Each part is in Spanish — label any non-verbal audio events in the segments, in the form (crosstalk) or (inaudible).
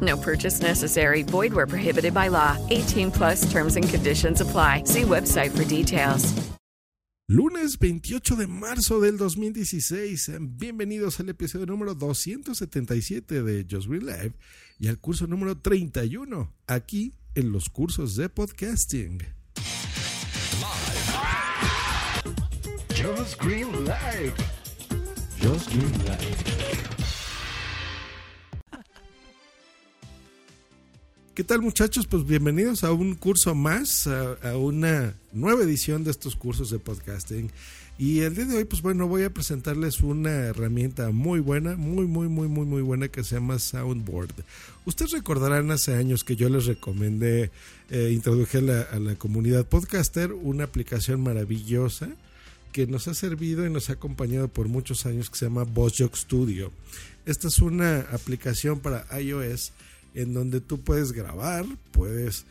No purchase necessary. Void where prohibited by law. 18 plus terms and conditions apply. See website for details. Lunes 28 de marzo del 2016. Bienvenidos al episodio número 277 de Just Green Live y al curso número 31 aquí en los cursos de podcasting. Just Green Live. Just Green Live. ¿Qué tal muchachos? Pues bienvenidos a un curso más, a, una nueva edición de estos cursos de podcasting. Y el día de hoy, pues bueno, voy a presentarles una herramienta muy buena, muy, muy, muy, muy, muy buena que se llama Soundboard. Ustedes recordarán hace años que yo les recomendé, eh, introduje a la, comunidad podcaster una aplicación maravillosa que nos ha servido y nos ha acompañado por muchos años que se llama BossJock Studio. Esta es una aplicación para iOS en donde tú puedes grabar, puedes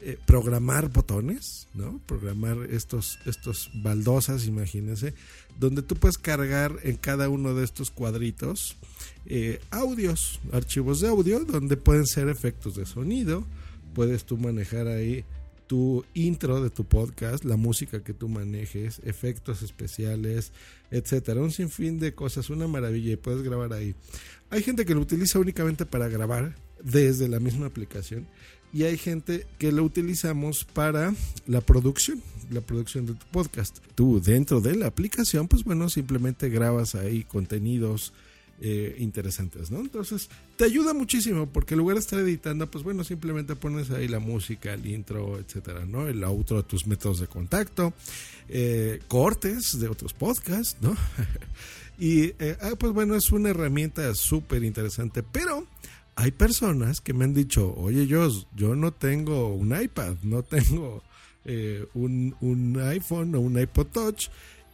eh, programar botones, ¿no? Programar estos, estos baldosas, imagínense, donde tú puedes cargar en cada uno de estos cuadritos eh, audios, archivos de audio, donde pueden ser efectos de sonido, puedes tú manejar ahí tu intro de tu podcast, la música que tú manejes, efectos especiales, etcétera, un sinfín de cosas, una maravilla y puedes grabar ahí. Hay gente que lo utiliza únicamente para grabar, desde la misma aplicación y hay gente que lo utilizamos para la producción, la producción de tu podcast. Tú dentro de la aplicación, pues bueno, simplemente grabas ahí contenidos eh, interesantes, ¿no? Entonces, te ayuda muchísimo porque en lugar de estar editando, pues bueno, simplemente pones ahí la música, el intro, etcétera, ¿no? El outro, tus métodos de contacto, eh, cortes de otros podcasts, ¿no? (laughs) y eh, ah, pues bueno, es una herramienta súper interesante, pero hay personas que me han dicho, oye, yo, yo no tengo un iPad, no tengo eh, un, un, iPhone o un iPod Touch,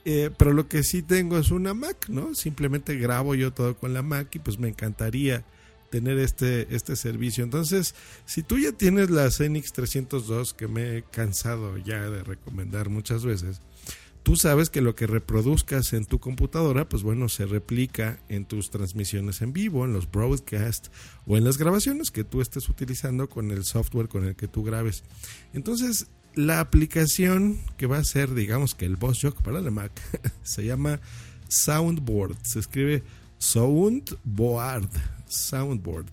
eh, pero lo que sí tengo es una Mac, ¿no? Simplemente grabo yo todo con la Mac y pues me encantaría tener este, este servicio. Entonces, si tú ya tienes la Zenix 302, que me he cansado ya de recomendar muchas veces, tú sabes que lo que reproduzcas en tu computadora, pues bueno, se replica en tus transmisiones en vivo, en los broadcasts o en las grabaciones que tú estés utilizando con el software con el que tú grabes. Entonces, la aplicación que va a ser, digamos que el BossJock para la Mac, (laughs) se llama Soundboard. Se escribe Soundboard. Soundboard.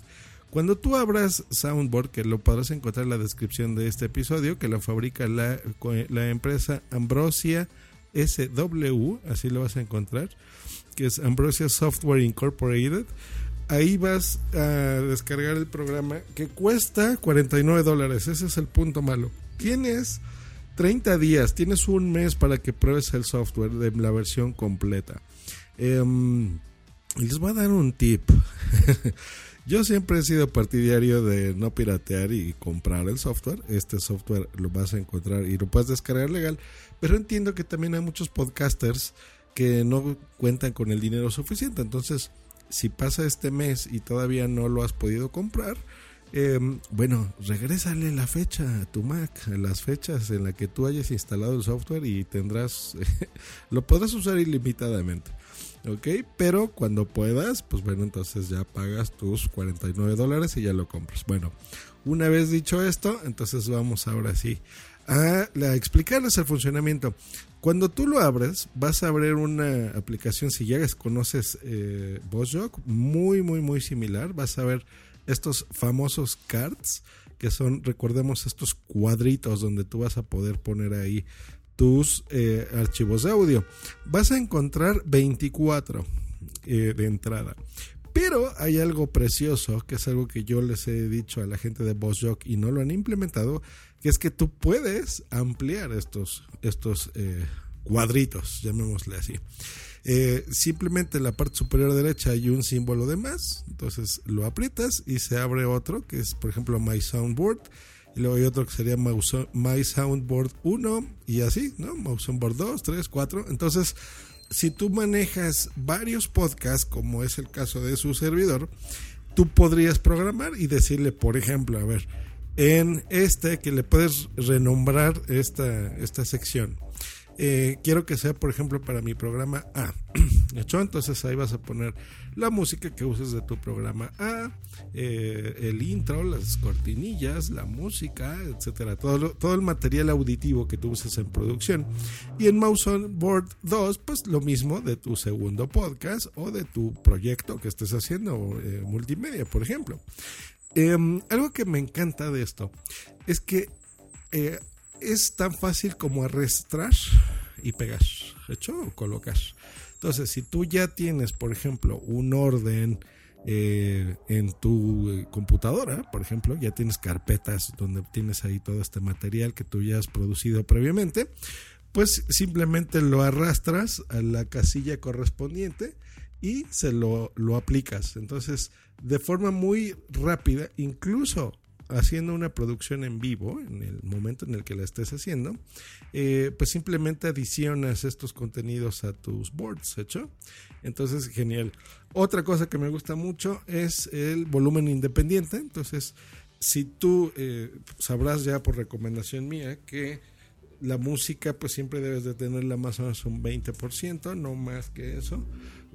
Cuando tú abras Soundboard, que lo podrás encontrar en la descripción de este episodio, que lo fabrica la, la empresa Ambrosia SW, así lo vas a encontrar, que es Ambrosia Software Incorporated. Ahí vas a descargar el programa que cuesta 49 dólares. Ese es el punto malo. Tienes 30 días, tienes un mes para que pruebes el software de la versión completa. Eh, les voy a dar un tip. (laughs) Yo siempre he sido partidario de no piratear y comprar el software. Este software lo vas a encontrar y lo puedes descargar legal. Pero entiendo que también hay muchos podcasters que no cuentan con el dinero suficiente. Entonces, si pasa este mes y todavía no lo has podido comprar, eh, bueno, regrésale la fecha a tu Mac, las fechas en las que tú hayas instalado el software y tendrás, (laughs) lo podrás usar ilimitadamente. ¿Ok? Pero cuando puedas, pues bueno, entonces ya pagas tus 49 dólares y ya lo compras. Bueno, una vez dicho esto, entonces vamos ahora sí a, explicarles el funcionamiento. Cuando tú lo abres, vas a abrir una aplicación, si ya conoces eh, muy, muy, muy similar. Vas a ver estos famosos cards, que son, recordemos, estos cuadritos donde tú vas a poder poner ahí tus eh, archivos de audio. Vas a encontrar 24 eh, de entrada. Pero hay algo precioso, que es algo que yo les he dicho a la gente de BossJock y no lo han implementado, que es que tú puedes ampliar estos, estos eh, cuadritos, llamémosle así. Simplemente en la parte superior derecha hay un símbolo de más, entonces lo aprietas y se abre otro, que es por ejemplo My Soundboard, y luego hay otro que sería My Soundboard 1 y así, ¿no? My Soundboard 2, 3, 4. Entonces, si tú manejas varios podcasts, como es el caso de su servidor, tú podrías programar y decirle, por ejemplo, a ver, en este que le puedes renombrar esta, esta sección. Eh, quiero que sea, por ejemplo, para mi programa A. (clears throat) ¿Hecho? Entonces ahí vas a poner la música que uses de tu programa A, eh, el intro, las cortinillas, la música, etcétera. Todo, el material auditivo que tú uses en producción. Y en Mouse on Board 2, pues lo mismo de tu segundo podcast o de tu proyecto que estés haciendo, eh, multimedia, por ejemplo. Em, algo que me encanta de esto es que es tan fácil como arrastrar y pegar, ¿hecho? O colocar. Entonces, si tú ya tienes, por ejemplo, un orden eh, en tu eh, computadora, por ejemplo, ya tienes carpetas donde tienes ahí todo este material que tú ya has producido previamente, pues simplemente lo arrastras a la casilla correspondiente y se lo, lo aplicas. Entonces, de forma muy rápida, incluso haciendo una producción en vivo, en el momento en el que la estés haciendo, eh, pues simplemente adicionas estos contenidos a tus boards, ¿hecho? Entonces, genial. Otra cosa que me gusta mucho es el volumen independiente. Entonces, si tú eh, sabrás ya por recomendación mía que la música pues siempre debes de tenerla más o menos un 20%, no más que eso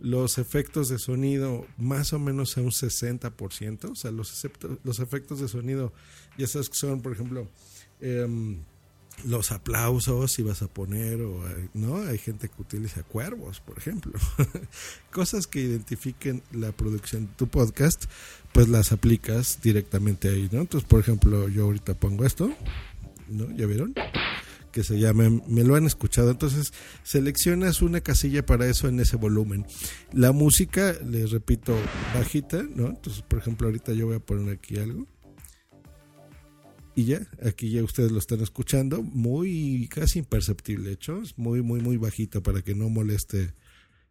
los efectos de sonido más o menos a un 60%, o sea, los, los efectos de sonido, ya sabes que son, por ejemplo, em, los aplausos si vas a poner, o, ¿no? Hay gente que utiliza cuervos, por ejemplo. (laughs) Cosas que identifiquen la producción de tu podcast, pues las aplicas directamente ahí, ¿no? Entonces, por ejemplo, yo ahorita pongo esto, ¿no? ¿Ya vieron? Que se llama Me lo han escuchado. Entonces seleccionas una casilla para eso en ese volumen. La música, les repito, bajita, ¿no? Entonces, por ejemplo, ahorita yo voy a poner aquí algo. Y ya, aquí ya ustedes lo están escuchando, muy casi imperceptible, hecho, es muy, muy, muy bajito para que no moleste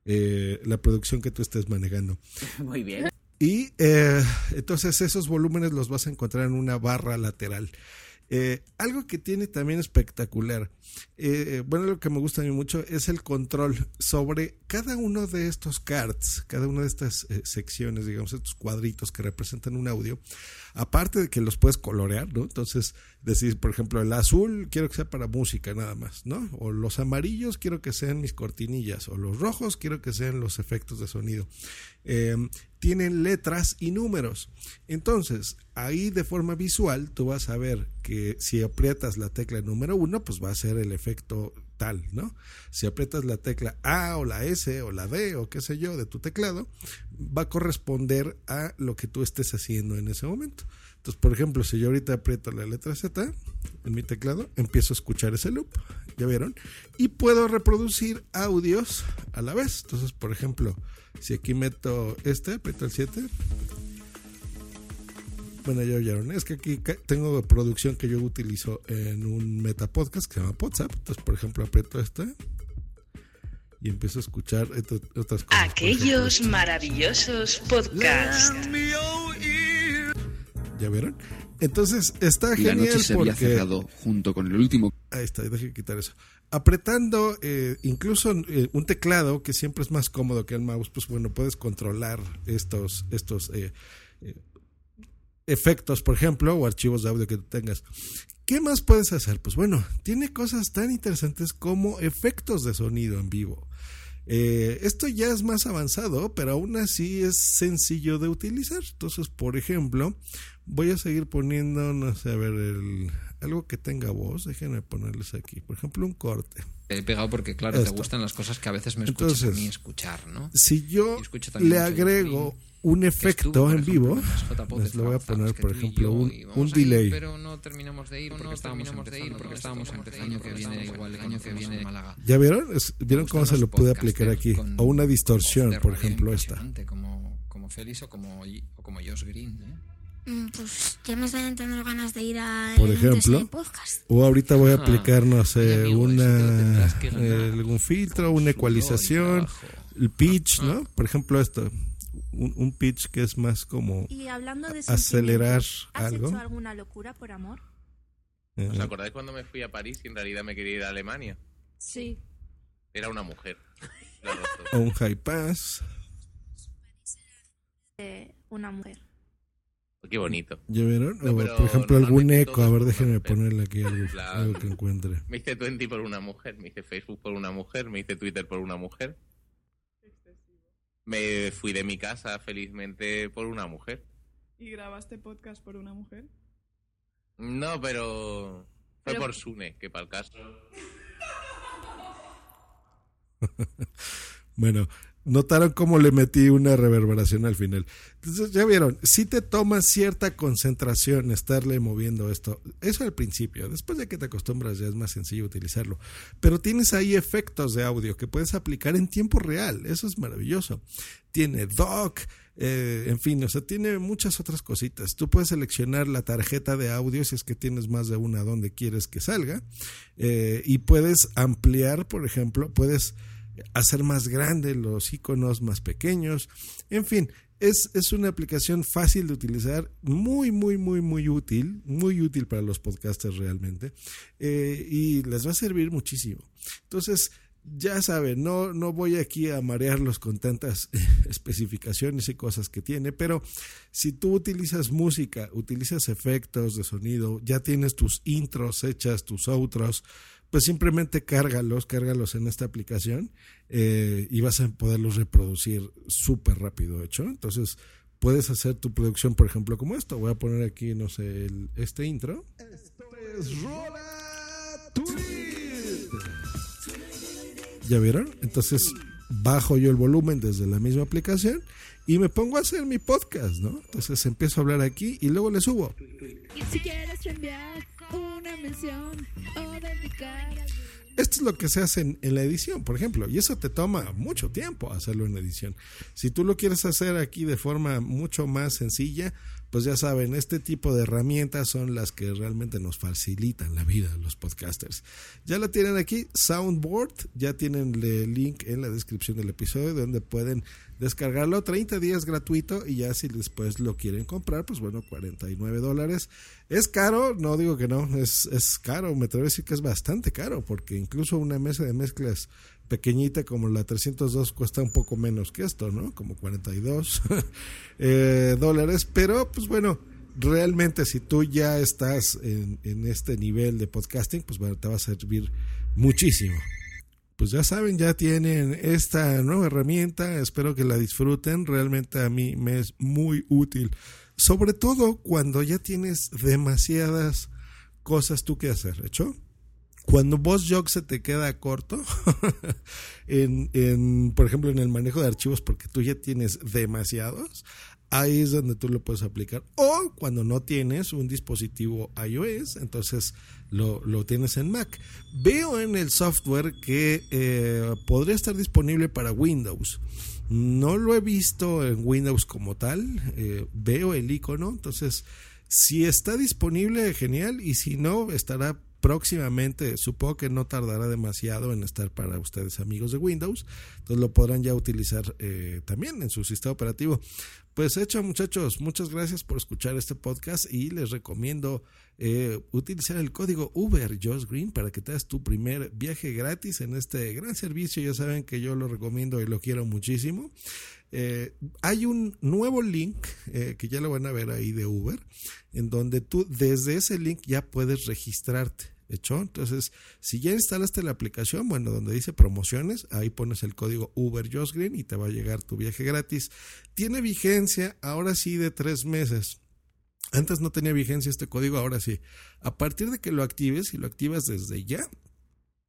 eh, la producción que tú estés manejando. (laughs) Muy bien. Y eh, entonces esos volúmenes los vas a encontrar en una barra lateral. Eh, algo que tiene también espectacular, eh, bueno, lo que me gusta a mí mucho es el control sobre cada uno de estos cards, cada una de estas eh, secciones, digamos, estos cuadritos que representan un audio, aparte de que los puedes colorear, ¿no? Entonces, decir, por ejemplo, el azul quiero que sea para música nada más, ¿no? O los amarillos quiero que sean mis cortinillas, o los rojos quiero que sean los efectos de sonido. Tienen letras y números. Entonces, ahí de forma visual tú vas a ver que si aprietas la tecla número uno, pues va a ser el efecto Si aprietas la tecla A o la S o la D o qué sé yo de tu teclado, va a corresponder a lo que tú estés haciendo en ese momento. Entonces, por ejemplo, si yo ahorita aprieto la letra Z en mi teclado, empiezo a escuchar ese loop, ¿ya vieron? Y puedo reproducir audios a la vez. Entonces, por ejemplo, si aquí meto este, aprieto el 7, bueno, ya oyeron. Es que aquí tengo producción que yo utilizo en un meta podcast que se llama WhatsApp. Entonces, por ejemplo, aprieto este y empiezo a escuchar otras cosas. Aquellos maravillosos podcasts. ¿Ya vieron? Entonces está genial. La noche se había cerrado junto con el último. Ahí está, déjame quitar eso. Apretando eh, incluso eh, un teclado que siempre es más cómodo que el mouse, pues bueno, puedes controlar estos, estos eh, efectos, por ejemplo, o archivos de audio que tengas. ¿Qué más puedes hacer? Pues bueno, tiene cosas tan interesantes como efectos de sonido en vivo. Eh, esto ya es más avanzado, pero aún así es sencillo de utilizar. Entonces, por ejemplo, voy a seguir poniendo, no sé, a ver, el, algo que tenga voz. Déjenme ponerles aquí. Por ejemplo, un corte. he pegado porque, claro, te gustan las cosas que a veces me escuchas a mí escuchar, ¿no? Si yo le agrego un efecto Estuvo, en ejemplo, vivo. Les lo voy a poner, por ejemplo, un, un delay. pero no terminamos de ir porque estábamos empezando porque estábamos empezando que viene igual el año que viene en Málaga. ¿Ya vieron? Es- ¿Vieron cómo se lo puede aplicar aquí? O una distorsión, por ejemplo, esta. impresionante, Como, como Félix o como, o como Josh Green. ¿eh? Mm, Pues ya me están entrando ganas de ir a Por ejemplo, podcast. O ahorita voy a Ah, aplicar, no sé, una eh, algún filtro, una ecualización, el pitch, ¿no? Por ejemplo, esto, un, un pitch que es más como Y hablando de acelerar ¿has algo. hecho alguna locura por amor? eh, ¿Os acordáis cuando me fui a París y en realidad me quería ir a Alemania? Sí. Era una mujer. (laughs) O un high pass. De una mujer. Qué bonito. ¿Ya vieron? No, o, pero por ejemplo, algún eco. A ver, déjenme ponerle aquí algo, La- algo que encuentre. Me hice Twenty por una mujer, me hice Facebook por una mujer, me hice Twitter por una mujer. Me fui de mi casa felizmente por una mujer. ¿Y grabaste podcast por una mujer? No, pero fue Pero- por Sune, que para el caso. (laughs) Bueno, notaron cómo le metí una reverberación al final. Entonces, ya vieron, si te toma cierta concentración estarle moviendo esto. Eso al principio. Después de que te acostumbras ya es más sencillo utilizarlo. Pero tienes ahí efectos de audio que puedes aplicar en tiempo real. Eso es maravilloso. Tiene doc. eh, en fin, o sea, tiene muchas otras cositas. Tú puedes seleccionar la tarjeta de audio si es que tienes más de una donde quieres que salga. eh, y puedes ampliar, por ejemplo, puedes hacer más grandes los iconos más pequeños. En fin, es, es una aplicación fácil de utilizar, muy, muy, muy, muy útil, muy útil para los podcasters realmente. eh, y les va a servir muchísimo. Entonces, ya saben, no, no voy aquí a marearlos con tantas (laughs) especificaciones y cosas que tiene, pero si tú utilizas música, utilizas efectos de sonido, ya tienes tus intros hechas, tus outros, pues simplemente cárgalos, cárgalos en esta aplicación eh, y vas a poderlos reproducir súper rápido, hecho. Entonces, puedes hacer tu producción, por ejemplo, como esto. Voy a poner aquí, no sé, el- este intro. Esto es Rola. ¿Ya vieron? Entonces, bajo yo el volumen desde la misma aplicación y me pongo a hacer mi podcast, ¿no? Entonces empiezo a hablar aquí y luego le subo. Si quieres enviar una mención o dedicar Esto es lo que se hace en, en la edición, por ejemplo, y eso te toma mucho tiempo hacerlo en edición. Si tú lo quieres hacer aquí de forma mucho más sencilla, pues ya saben, este tipo de herramientas son las que realmente nos facilitan la vida los podcasters. Ya la tienen aquí, Soundboard, ya tienen el link en la descripción del episodio donde pueden descargarlo 30 días gratuito y ya si después lo quieren comprar, pues bueno, 49 dólares. Es caro, no digo que no, es, es caro, me atrevo a decir que es bastante caro, porque incluso una mesa de mezclas pequeñita como la 302 cuesta un poco menos que esto, ¿no? Como 42 (laughs) eh, dólares, pero pues bueno, realmente si tú ya estás en, este nivel de podcasting, pues bueno, te va a servir muchísimo. Pues ya saben, ya tienen esta nueva herramienta, espero que la disfruten, realmente a mí me es muy útil, sobre todo cuando ya tienes demasiadas cosas tú que hacer, ¿hecho? Cuando Boss Jog se te queda corto, (laughs) en, por ejemplo, en el manejo de archivos, porque tú ya tienes demasiados, ahí es donde tú lo puedes aplicar. O cuando no tienes un dispositivo iOS, entonces lo, lo tienes en Mac. Veo en el software que eh, podría estar disponible para Windows. No lo he visto en Windows como tal, eh, veo el icono, entonces si está disponible, genial, y si no, estará próximamente, supongo que no tardará demasiado en estar para ustedes amigos de Windows, entonces lo podrán ya utilizar eh, también en su sistema operativo. Pues hecho muchachos, muchas gracias por escuchar este podcast y les recomiendo eh, utilizar el código Uber Josh Green para que te hagas tu primer viaje gratis en este gran servicio, ya saben que yo lo recomiendo y lo quiero muchísimo. Eh, hay un nuevo link eh, que ya lo van a ver ahí de Uber, en donde tú desde ese link ya puedes registrarte. ¿Hecho? Entonces, si ya instalaste la aplicación, bueno, donde dice promociones, ahí pones el código Uber Green y te va a llegar tu viaje gratis. Tiene vigencia ahora sí de tres meses. Antes no tenía vigencia este código, ahora sí. A partir de que lo actives y lo activas desde ya,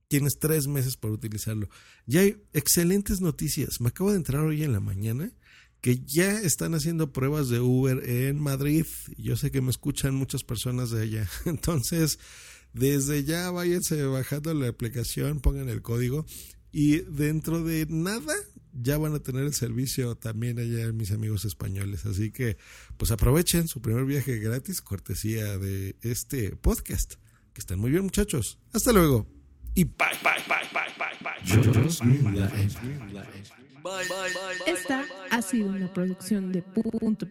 tienes tres meses para utilizarlo. Ya hay excelentes noticias. Me acabo de entrar hoy en la mañana que ya están haciendo pruebas de Uber en Madrid. Yo sé que me escuchan muchas personas de allá. (laughs) Entonces, desde ya váyanse bajando la aplicación, pongan el código y dentro de nada ya van a tener el servicio también allá mis amigos españoles. Así que pues aprovechen su primer viaje gratis, cortesía de este podcast. Que estén muy bien muchachos. Hasta luego. Y bye, bye, bye, bye, bye, bye. Esta ha sido una producción de punto